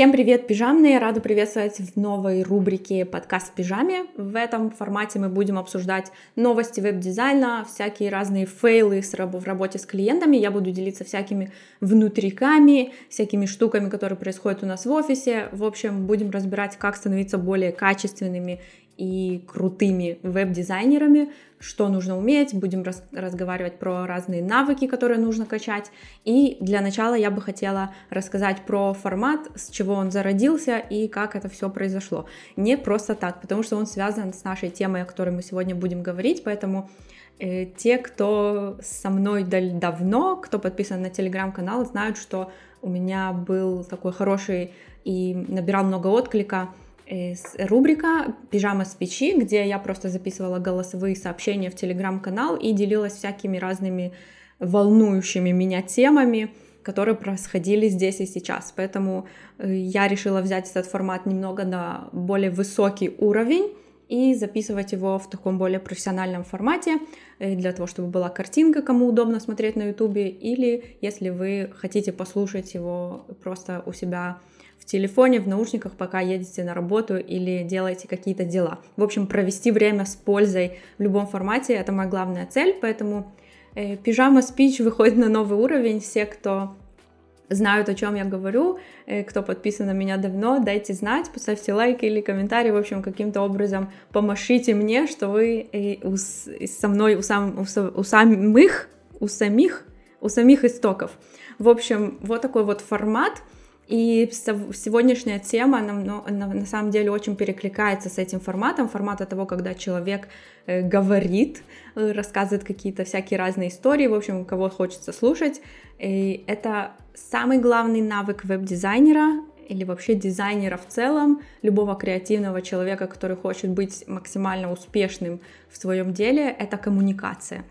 Всем привет, пижамные! Рада приветствовать в новой рубрике «Подкаст в пижаме». В этом формате мы будем обсуждать новости веб-дизайна, всякие разные фейлы в работе с клиентами. Я буду делиться всякими внутриками, всякими штуками, которые происходят у нас в офисе. В общем, будем разбирать, как становиться более качественными и крутыми веб-дизайнерами, что нужно уметь, будем раз, разговаривать про разные навыки, которые нужно качать. И для начала я бы хотела рассказать про формат, с чего он зародился и как это все произошло. Не просто так, потому что он связан с нашей темой, о которой мы сегодня будем говорить, поэтому э, те, кто со мной давно, кто подписан на телеграм-канал, знают, что у меня был такой хороший и набирал много отклика рубрика «Пижама с печи», где я просто записывала голосовые сообщения в телеграм-канал и делилась всякими разными волнующими меня темами, которые происходили здесь и сейчас. Поэтому э, я решила взять этот формат немного на более высокий уровень и записывать его в таком более профессиональном формате, э, для того, чтобы была картинка, кому удобно смотреть на ютубе, или если вы хотите послушать его просто у себя в телефоне, в наушниках, пока едете на работу или делаете какие-то дела. В общем, провести время с пользой в любом формате — это моя главная цель, поэтому э, пижама спич выходит на новый уровень. Все, кто знают, о чем я говорю, э, кто подписан на меня давно, дайте знать, поставьте лайк или комментарий, в общем, каким-то образом помашите мне, что вы э, со мной у, сам, у, самих, у самих, у самих истоков. В общем, вот такой вот формат — и сегодняшняя тема на, на, на самом деле очень перекликается с этим форматом, формата того, когда человек э, говорит, э, рассказывает какие-то всякие разные истории, в общем, кого хочется слушать. И это самый главный навык веб-дизайнера или вообще дизайнера в целом, любого креативного человека, который хочет быть максимально успешным в своем деле, это коммуникация.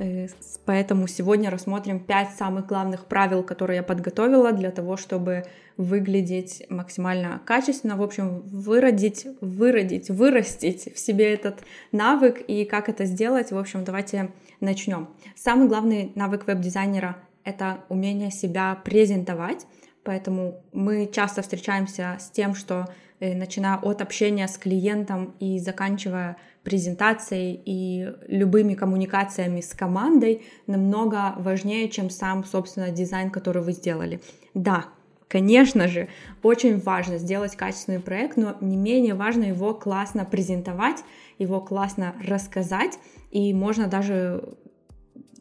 Э, поэтому сегодня рассмотрим 5 самых главных правил, которые я подготовила для того, чтобы выглядеть максимально качественно, в общем, выродить, выродить, вырастить в себе этот навык и как это сделать. В общем, давайте начнем. Самый главный навык веб-дизайнера — это умение себя презентовать, поэтому мы часто встречаемся с тем, что э, начиная от общения с клиентом и заканчивая презентацией и любыми коммуникациями с командой намного важнее, чем сам, собственно, дизайн, который вы сделали. Да, конечно же, очень важно сделать качественный проект, но не менее важно его классно презентовать, его классно рассказать, и можно даже...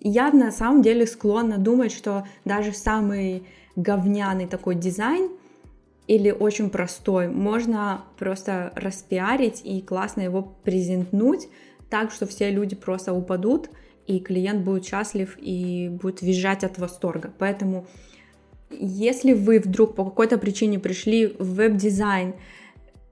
Я на самом деле склонна думать, что даже самый говняный такой дизайн или очень простой, можно просто распиарить и классно его презентнуть так, что все люди просто упадут, и клиент будет счастлив и будет визжать от восторга. Поэтому, если вы вдруг по какой-то причине пришли в веб-дизайн,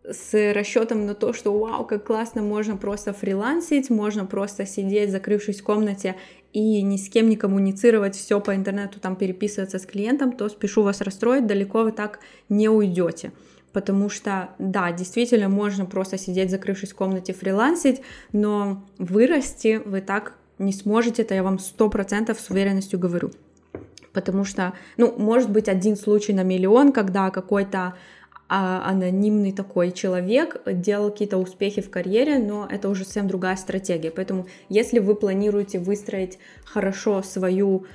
с расчетом на то, что вау, как классно, можно просто фрилансить, можно просто сидеть, закрывшись в комнате и ни с кем не коммуницировать, все по интернету там переписываться с клиентом, то спешу вас расстроить, далеко вы так не уйдете. Потому что, да, действительно, можно просто сидеть, закрывшись в комнате, фрилансить, но вырасти вы так не сможете, это я вам сто процентов с уверенностью говорю. Потому что, ну, может быть один случай на миллион, когда какой-то а, анонимный такой человек делал какие-то успехи в карьере, но это уже совсем другая стратегия. Поэтому, если вы планируете выстроить хорошо свою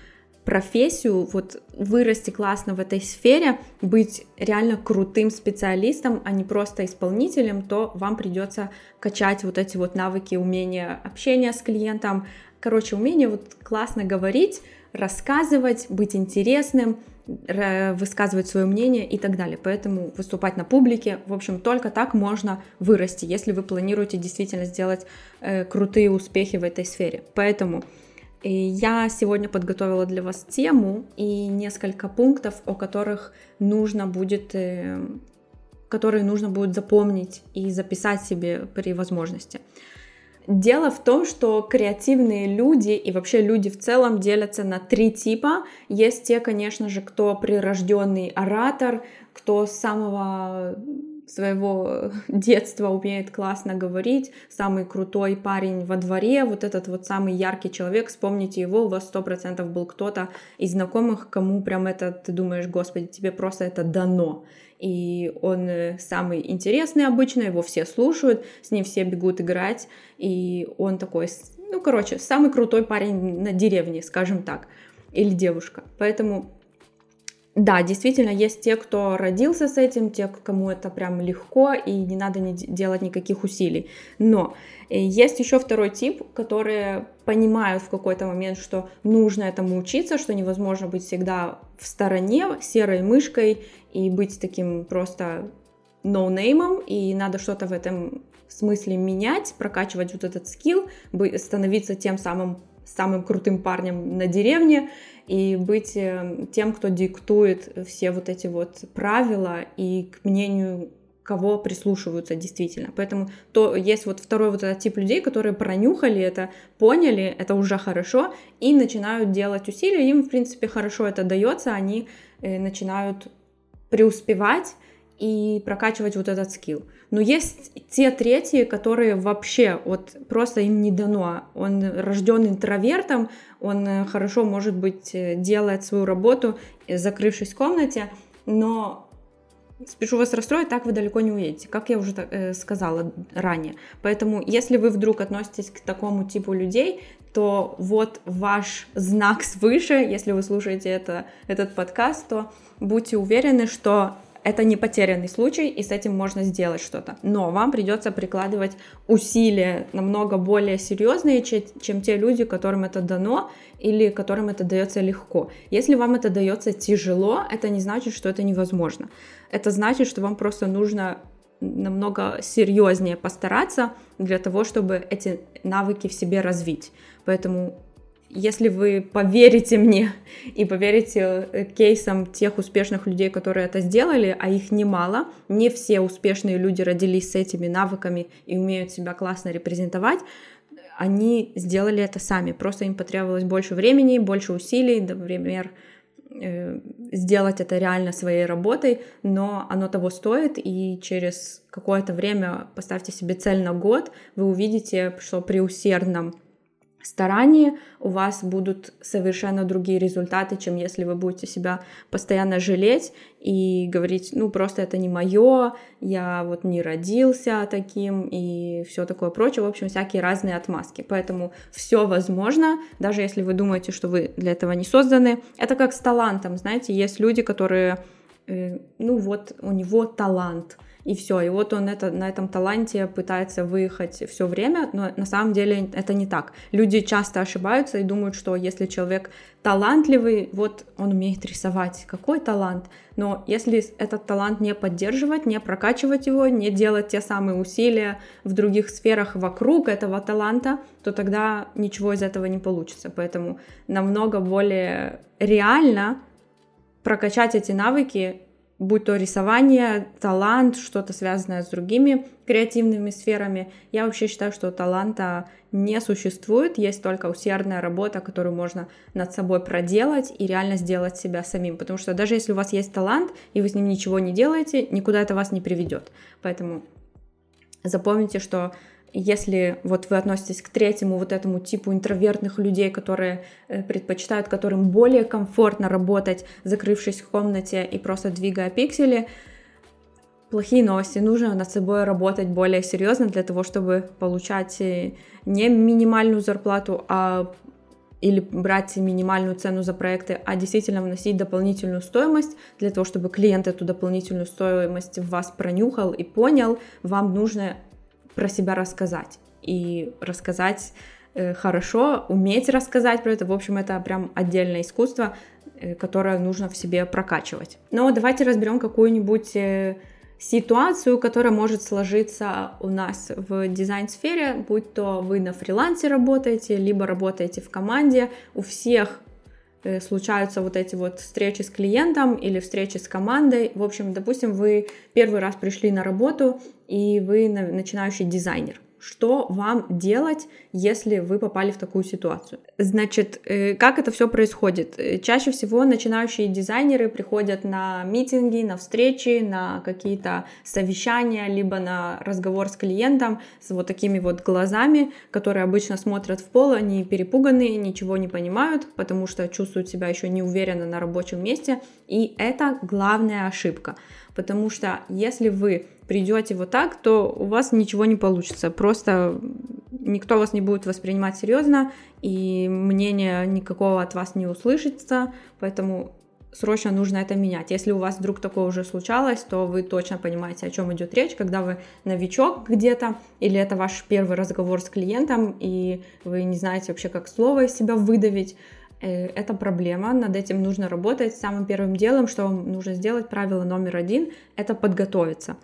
профессию, вот вырасти классно в этой сфере, быть реально крутым специалистом, а не просто исполнителем, то вам придется качать вот эти вот навыки, умения общения с клиентом, короче, умение вот классно говорить, рассказывать, быть интересным, высказывать свое мнение и так далее. Поэтому выступать на публике, в общем, только так можно вырасти, если вы планируете действительно сделать э, крутые успехи в этой сфере. Поэтому э, я сегодня подготовила для вас тему и несколько пунктов, о которых нужно будет, э, которые нужно будет запомнить и записать себе при возможности. Дело в том, что креативные люди и вообще люди в целом делятся на три типа. Есть те, конечно же, кто прирожденный оратор, кто с самого своего детства умеет классно говорить, самый крутой парень во дворе, вот этот вот самый яркий человек, вспомните его, у вас сто процентов был кто-то из знакомых, кому прям это, ты думаешь, господи, тебе просто это дано. И он э, самый интересный обычно, его все слушают, с ним все бегут играть, и он такой, ну, короче, самый крутой парень на деревне, скажем так, или девушка. Поэтому да, действительно, есть те, кто родился с этим, те, кому это прям легко, и не надо не делать никаких усилий. Но э, есть еще второй тип, которые понимают в какой-то момент, что нужно этому учиться, что невозможно быть всегда в стороне, серой мышкой и быть таким просто ноунеймом, и надо что-то в этом смысле менять, прокачивать вот этот скилл, становиться тем самым самым крутым парнем на деревне и быть э, тем, кто диктует все вот эти вот правила и к мнению кого прислушиваются действительно. Поэтому то есть вот второй вот этот тип людей, которые пронюхали это, поняли, это уже хорошо, и начинают делать усилия, им, в принципе, хорошо это дается, они э, начинают преуспевать и прокачивать вот этот скилл. Но есть те третьи, которые вообще вот просто им не дано. Он рожден интровертом, он э, хорошо, может быть, э, делает свою работу, э, закрывшись в комнате, но спешу вас расстроить, так вы далеко не уедете, как я уже сказала ранее. Поэтому, если вы вдруг относитесь к такому типу людей, то вот ваш знак свыше, если вы слушаете это, этот подкаст, то будьте уверены, что это не потерянный случай, и с этим можно сделать что-то. Но вам придется прикладывать усилия намного более серьезные, чем те люди, которым это дано или которым это дается легко. Если вам это дается тяжело, это не значит, что это невозможно. Это значит, что вам просто нужно намного серьезнее постараться для того, чтобы эти навыки в себе развить. Поэтому если вы поверите мне и поверите э, кейсам тех успешных людей, которые это сделали, а их немало, не все успешные люди родились с этими навыками и умеют себя классно репрезентовать, они сделали это сами. Просто им потребовалось больше времени, больше усилий, например, э, сделать это реально своей работой, но оно того стоит, и через какое-то время поставьте себе цель на год, вы увидите, что при усердном старании у вас будут совершенно другие результаты, чем если вы будете себя постоянно жалеть и говорить, ну просто это не мое, я вот не родился таким и все такое прочее, в общем, всякие разные отмазки. Поэтому все возможно, даже если вы думаете, что вы для этого не созданы. Это как с талантом, знаете, есть люди, которые, э, ну вот у него талант, и все. И вот он это, на этом таланте пытается выехать все время, но на самом деле это не так. Люди часто ошибаются и думают, что если человек талантливый, вот он умеет рисовать, какой талант. Но если этот талант не поддерживать, не прокачивать его, не делать те самые усилия в других сферах вокруг этого таланта, то тогда ничего из этого не получится. Поэтому намного более реально прокачать эти навыки будь то рисование, талант, что-то связанное с другими креативными сферами. Я вообще считаю, что таланта не существует, есть только усердная работа, которую можно над собой проделать и реально сделать себя самим. Потому что даже если у вас есть талант, и вы с ним ничего не делаете, никуда это вас не приведет. Поэтому запомните, что если вот вы относитесь к третьему вот этому типу интровертных людей, которые э, предпочитают, которым более комфортно работать, закрывшись в комнате и просто двигая пиксели, плохие новости. Нужно над собой работать более серьезно для того, чтобы получать э, не минимальную зарплату, а или брать минимальную цену за проекты, а действительно вносить дополнительную стоимость для того, чтобы клиент эту дополнительную стоимость в вас пронюхал и понял, вам нужно про себя рассказать. И рассказать э, хорошо, уметь рассказать про это, в общем, это прям отдельное искусство, э, которое нужно в себе прокачивать. Но давайте разберем какую-нибудь э, ситуацию, которая может сложиться у нас в дизайн-сфере, будь то вы на фрилансе работаете, либо работаете в команде, у всех случаются вот эти вот встречи с клиентом или встречи с командой. В общем, допустим, вы первый раз пришли на работу, и вы начинающий дизайнер. Что вам делать, если вы попали в такую ситуацию. Значит, э, как это все происходит? Э, чаще всего начинающие дизайнеры приходят на митинги, на встречи, на какие-то совещания, либо на разговор с клиентом с вот такими вот глазами, которые обычно смотрят в пол, они перепуганные, ничего не понимают, потому что чувствуют себя еще неуверенно на рабочем месте, и это главная ошибка, потому что если вы придете вот так, то у вас ничего не получится. Просто никто вас не будет воспринимать серьезно, и мнение никакого от вас не услышится, поэтому срочно нужно это менять. Если у вас вдруг такое уже случалось, то вы точно понимаете, о чем идет речь, когда вы новичок где-то, или это ваш первый разговор с клиентом, и вы не знаете вообще, как слово из себя выдавить, э, это проблема, над этим нужно работать. Самым первым делом, что вам нужно сделать, правило номер один, это подготовиться.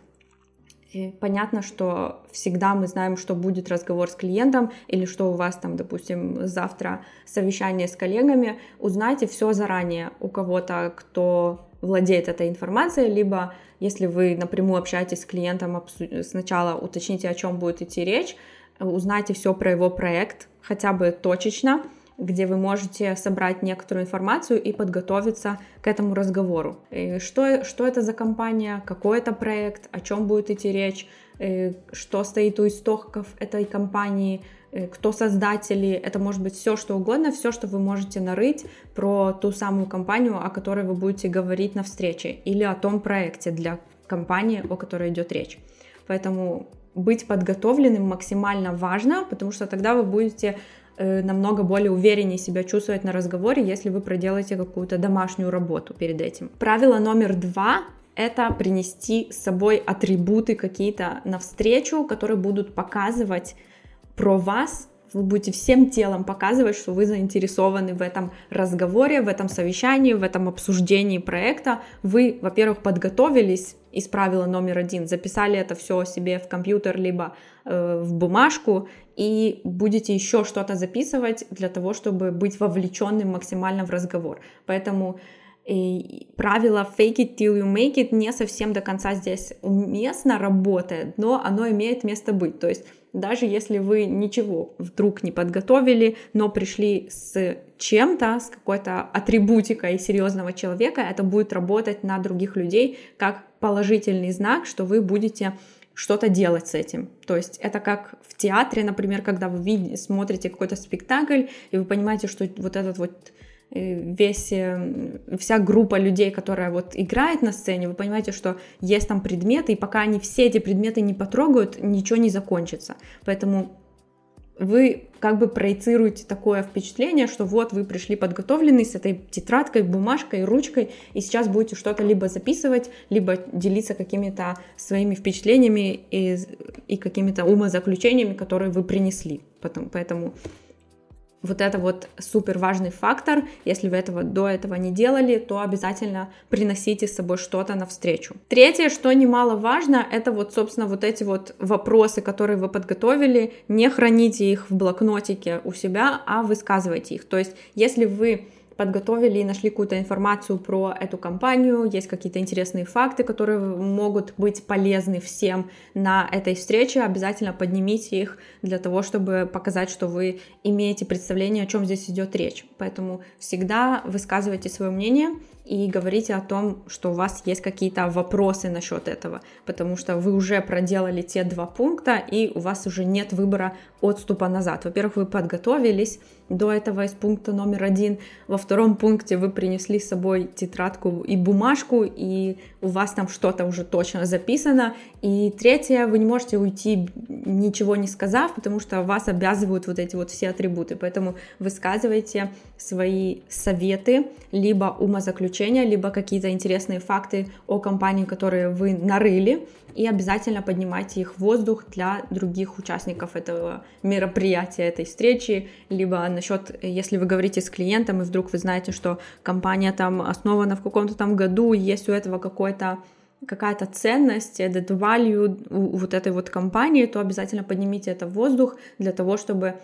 Понятно, что всегда мы знаем, что будет разговор с клиентом или что у вас там, допустим, завтра совещание с коллегами. Узнайте все заранее у кого-то, кто владеет этой информацией, либо если вы напрямую общаетесь с клиентом, сначала уточните, о чем будет идти речь, узнайте все про его проект, хотя бы точечно, где вы можете собрать некоторую информацию и подготовиться к этому разговору. Что, что это за компания, какой это проект, о чем будет идти речь, что стоит у истоков этой компании, кто создатели, это может быть все, что угодно, все, что вы можете нарыть про ту самую компанию, о которой вы будете говорить на встрече, или о том проекте для компании, о которой идет речь. Поэтому быть подготовленным максимально важно, потому что тогда вы будете Э, намного более увереннее себя чувствовать на разговоре, если вы проделаете какую-то домашнюю работу перед этим. Правило номер два это принести с собой атрибуты какие-то навстречу, которые будут показывать про вас вы будете всем телом показывать, что вы заинтересованы в этом разговоре, в этом совещании, в этом обсуждении проекта. Вы, во-первых, подготовились из правила номер один, записали это все себе в компьютер либо э, в бумажку и будете еще что-то записывать для того, чтобы быть вовлеченным максимально в разговор. Поэтому и правило fake it till you make it не совсем до конца здесь уместно работает, но оно имеет место быть. То есть даже если вы ничего вдруг не подготовили, но пришли с чем-то, с какой-то атрибутикой серьезного человека, это будет работать на других людей как положительный знак, что вы будете что-то делать с этим. То есть это как в театре, например, когда вы видите, смотрите какой-то спектакль, и вы понимаете, что вот этот вот весь, э, вся группа людей, которая вот играет на сцене, вы понимаете, что есть там предметы, и пока они все эти предметы не потрогают, ничего не закончится. Поэтому вы как бы проецируете такое впечатление, что вот вы пришли подготовленный с этой тетрадкой, бумажкой, ручкой, и сейчас будете что-то либо записывать, либо делиться какими-то своими впечатлениями и, и какими-то умозаключениями, которые вы принесли. Потом, поэтому вот это вот супер важный фактор. Если вы этого до этого не делали, то обязательно приносите с собой что-то навстречу. Третье, что немаловажно, это вот, собственно, вот эти вот вопросы, которые вы подготовили, не храните их в блокнотике у себя, а высказывайте их. То есть, если вы подготовили и нашли какую-то информацию про эту компанию, есть какие-то интересные факты, которые могут быть полезны всем на этой встрече, обязательно поднимите их для того, чтобы показать, что вы имеете представление, о чем здесь идет речь. Поэтому всегда высказывайте свое мнение, и говорите о том, что у вас есть какие-то вопросы насчет этого, потому что вы уже проделали те два пункта, и у вас уже нет выбора отступа назад. Во-первых, вы подготовились до этого из пункта номер один. Во втором пункте вы принесли с собой тетрадку и бумажку, и у вас там что-то уже точно записано. И третье, вы не можете уйти ничего не сказав, потому что вас обязывают вот эти вот все атрибуты. Поэтому высказывайте свои советы, либо умозаключения, либо какие-то интересные факты о компании, которые вы нарыли, и обязательно поднимайте их в воздух для других участников этого мероприятия, этой встречи, либо насчет, если вы говорите с клиентом, и вдруг вы знаете, что компания там основана в каком-то там году, есть у этого какой-то какая-то ценность, added value у вот этой вот компании, то обязательно поднимите это в воздух для того, чтобы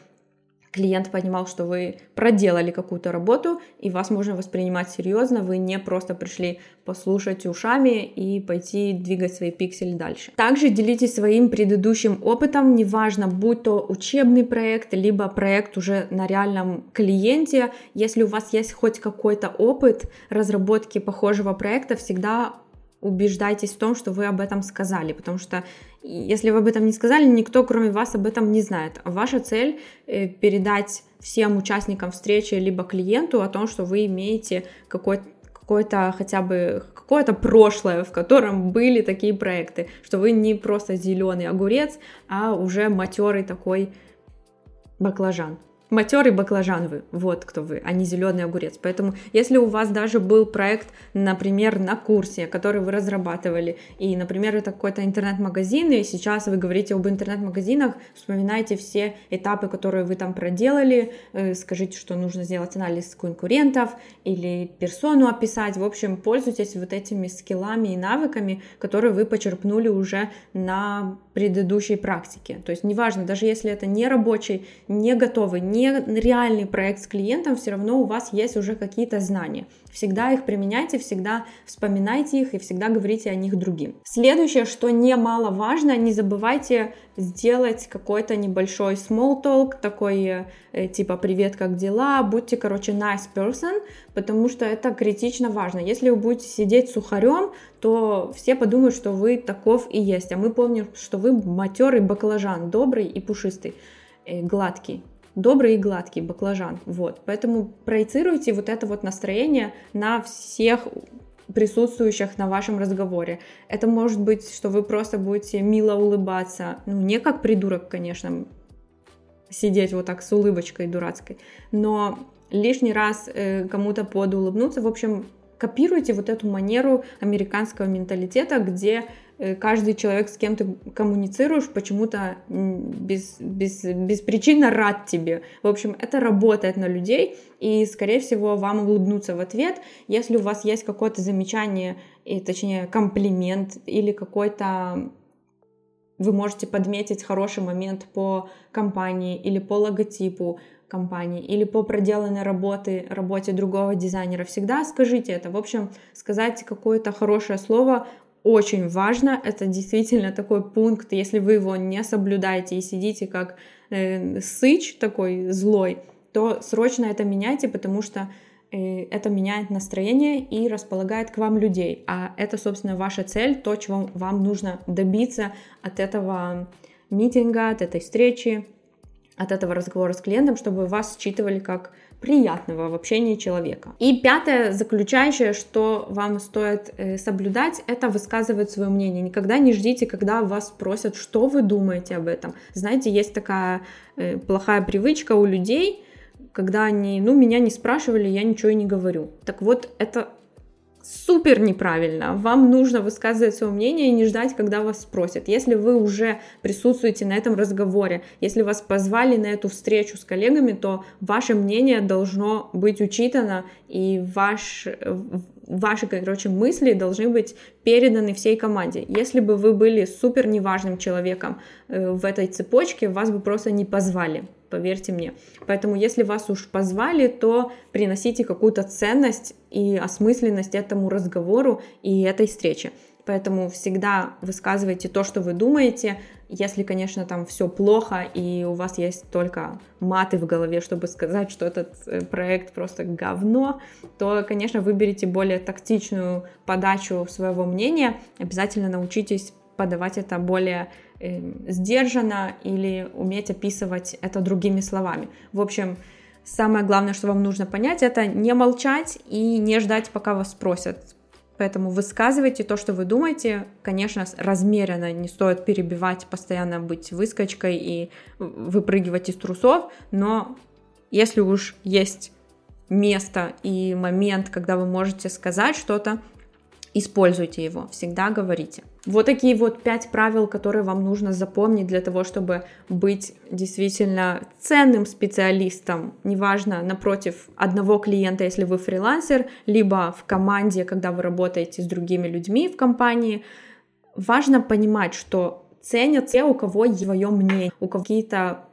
клиент понимал, что вы проделали какую-то работу, и вас можно воспринимать серьезно, вы не просто пришли послушать ушами и пойти двигать свои пиксели дальше. Также делитесь своим предыдущим опытом, неважно, будь то учебный проект, либо проект уже на реальном клиенте. Если у вас есть хоть какой-то опыт разработки похожего проекта, всегда убеждайтесь в том, что вы об этом сказали, потому что если вы об этом не сказали, никто кроме вас об этом не знает. Ваша цель э, передать всем участникам встречи либо клиенту о том, что вы имеете какой-то какое-то хотя бы какое-то прошлое, в котором были такие проекты, что вы не просто зеленый огурец, а уже матерый такой баклажан матерый баклажан вы, вот кто вы, а не зеленый огурец. Поэтому, если у вас даже был проект, например, на курсе, который вы разрабатывали, и, например, это какой-то интернет-магазин, и сейчас вы говорите об интернет-магазинах, вспоминайте все этапы, которые вы там проделали, э, скажите, что нужно сделать анализ конкурентов или персону описать. В общем, пользуйтесь вот этими скиллами и навыками, которые вы почерпнули уже на предыдущей практике. То есть неважно, даже если это не рабочий, не готовый, не реальный проект с клиентом, все равно у вас есть уже какие-то знания. Всегда их применяйте, всегда вспоминайте их и всегда говорите о них другим. Следующее, что немаловажно, не забывайте сделать какой-то небольшой small talk, такой э, типа «Привет, как дела?», будьте, короче, nice person, потому что это критично важно. Если вы будете сидеть сухарем, то все подумают, что вы таков и есть, а мы помним, что вы матерый баклажан, добрый и пушистый, э, гладкий добрый и гладкий баклажан. Вот. Поэтому проецируйте вот это вот настроение на всех присутствующих на вашем разговоре. Это может быть, что вы просто будете мило улыбаться, ну, не как придурок, конечно, сидеть вот так с улыбочкой дурацкой, но лишний раз э, кому-то подулыбнуться, в общем, копируйте вот эту манеру американского менталитета, где каждый человек, с кем ты коммуницируешь, почему-то без, без, беспричинно рад тебе. В общем, это работает на людей, и, скорее всего, вам улыбнутся в ответ. Если у вас есть какое-то замечание, и, точнее, комплимент или какой-то вы можете подметить хороший момент по компании или по логотипу компании или по проделанной работе, работе другого дизайнера. Всегда скажите это. В общем, сказать какое-то хорошее слово очень важно. Это действительно такой пункт, если вы его не соблюдаете и сидите как э, сыч такой злой, то срочно это меняйте, потому что э, это меняет настроение и располагает к вам людей. А это, собственно, ваша цель, то, чего вам нужно добиться от этого митинга, от этой встречи, от этого разговора с клиентом, чтобы вас считывали как приятного в общении человека. И пятое, заключающее, что вам стоит э, соблюдать, это высказывать свое мнение. Никогда не ждите, когда вас спросят, что вы думаете об этом. Знаете, есть такая э, плохая привычка у людей, когда они, ну, меня не спрашивали, я ничего и не говорю. Так вот, это супер неправильно. Вам нужно высказывать свое мнение и не ждать, когда вас спросят. Если вы уже присутствуете на этом разговоре, если вас позвали на эту встречу с коллегами, то ваше мнение должно быть учитано, и ваш, ваши, короче, мысли должны быть переданы всей команде. Если бы вы были супер неважным человеком э, в этой цепочке, вас бы просто не позвали поверьте мне. Поэтому, если вас уж позвали, то приносите какую-то ценность и осмысленность этому разговору и этой встрече. Поэтому всегда высказывайте то, что вы думаете. Если, конечно, там все плохо и у вас есть только маты в голове, чтобы сказать, что этот э, проект просто говно, то, конечно, выберите более тактичную подачу своего мнения. Обязательно научитесь подавать это более сдержанно или уметь описывать это другими словами. В общем, самое главное, что вам нужно понять, это не молчать и не ждать, пока вас спросят. Поэтому высказывайте то, что вы думаете. Конечно, размеренно не стоит перебивать, постоянно быть выскочкой и выпрыгивать из трусов, но если уж есть место и момент, когда вы можете сказать что-то, используйте его, всегда говорите. Вот такие вот пять правил, которые вам нужно запомнить для того, чтобы быть действительно ценным специалистом, неважно, напротив одного клиента, если вы фрилансер, либо в команде, когда вы работаете с другими людьми в компании. Важно понимать, что ценят те, у кого свое мнение, у кого какие-то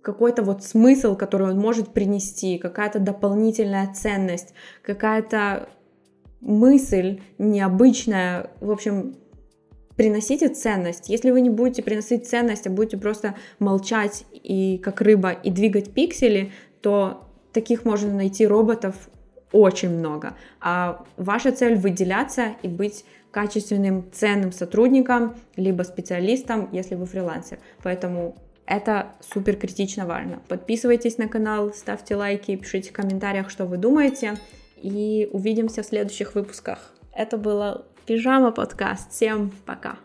какой-то вот смысл, который он может принести, какая-то дополнительная ценность, какая-то мысль необычная. В общем, приносите ценность. Если вы не будете приносить ценность, а будете просто молчать и как рыба и двигать пиксели, то таких можно найти роботов очень много. А ваша цель выделяться и быть качественным, ценным сотрудником, либо специалистом, если вы фрилансер. Поэтому это супер критично важно. Подписывайтесь на канал, ставьте лайки, пишите в комментариях, что вы думаете. И увидимся в следующих выпусках. Это было Пижама подкаст. Всем пока!